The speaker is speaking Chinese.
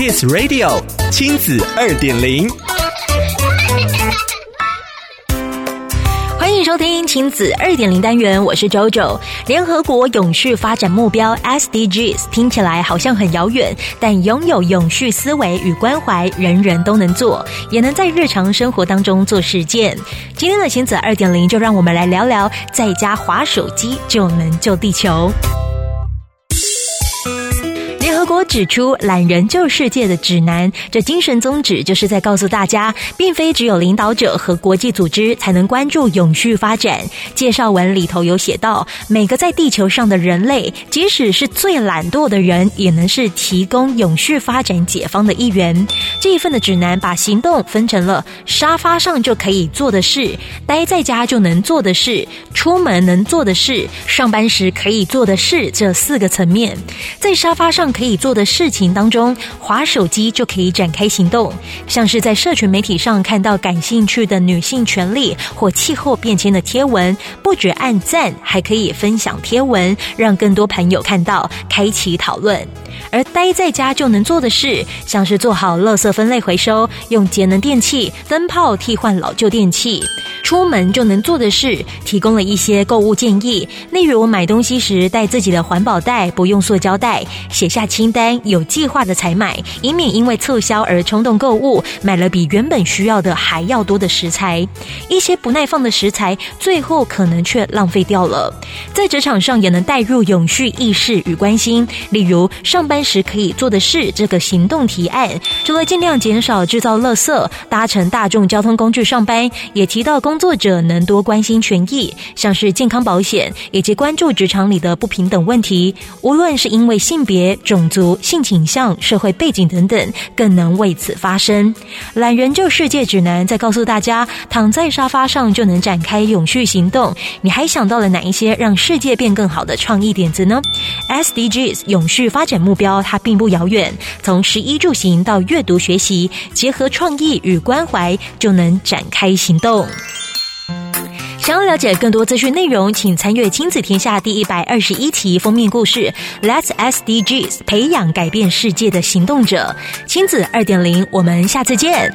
Kiss Radio 亲子二点零。欢迎收听亲子二点零单元，我是 JoJo。联合国永续发展目标 SDGs 听起来好像很遥远，但拥有永续思维与关怀，人人都能做，也能在日常生活当中做实践。今天的亲子二点零，就让我们来聊聊，在家划手机就能救地球。德国指出，懒人救世界的指南，这精神宗旨就是在告诉大家，并非只有领导者和国际组织才能关注永续发展。介绍文里头有写到，每个在地球上的人类，即使是最懒惰的人，也能是提供永续发展解方的一员。这一份的指南把行动分成了沙发上就可以做的事、待在家就能做的事、出门能做的事、上班时可以做的事这四个层面。在沙发上可以你做的事情当中，滑手机就可以展开行动，像是在社群媒体上看到感兴趣的女性权利或气候变迁的贴文，不只按赞，还可以分享贴文，让更多朋友看到，开启讨论。而待在家就能做的事，像是做好垃圾分类回收，用节能电器、灯泡替换老旧电器；出门就能做的事，提供了一些购物建议，例如买东西时带自己的环保袋，不用塑胶袋；写下清单，有计划的采买，以免因为促销而冲动购物，买了比原本需要的还要多的食材。一些不耐放的食材，最后可能却浪费掉了。在职场上也能带入永续意识与关心，例如上班时可以做的事，这个行动提案，除了尽量减少制造垃圾，搭乘大众交通工具上班，也提到工作者能多关心权益，像是健康保险，以及关注职场里的不平等问题，无论是因为性别、种族、性倾向、社会背景等等，更能为此发声。懒人救世界指南在告诉大家，躺在沙发上就能展开永续行动。你还想到了哪一些让世界变更好的创意点子呢？SDGs 永续发展目标。它并不遥远，从食衣住行到阅读学习，结合创意与关怀，就能展开行动。想要了解更多资讯内容，请参阅《亲子天下》第一百二十一期封面故事：Let's SDGs 培养改变世界的行动者。亲子二点零，我们下次见。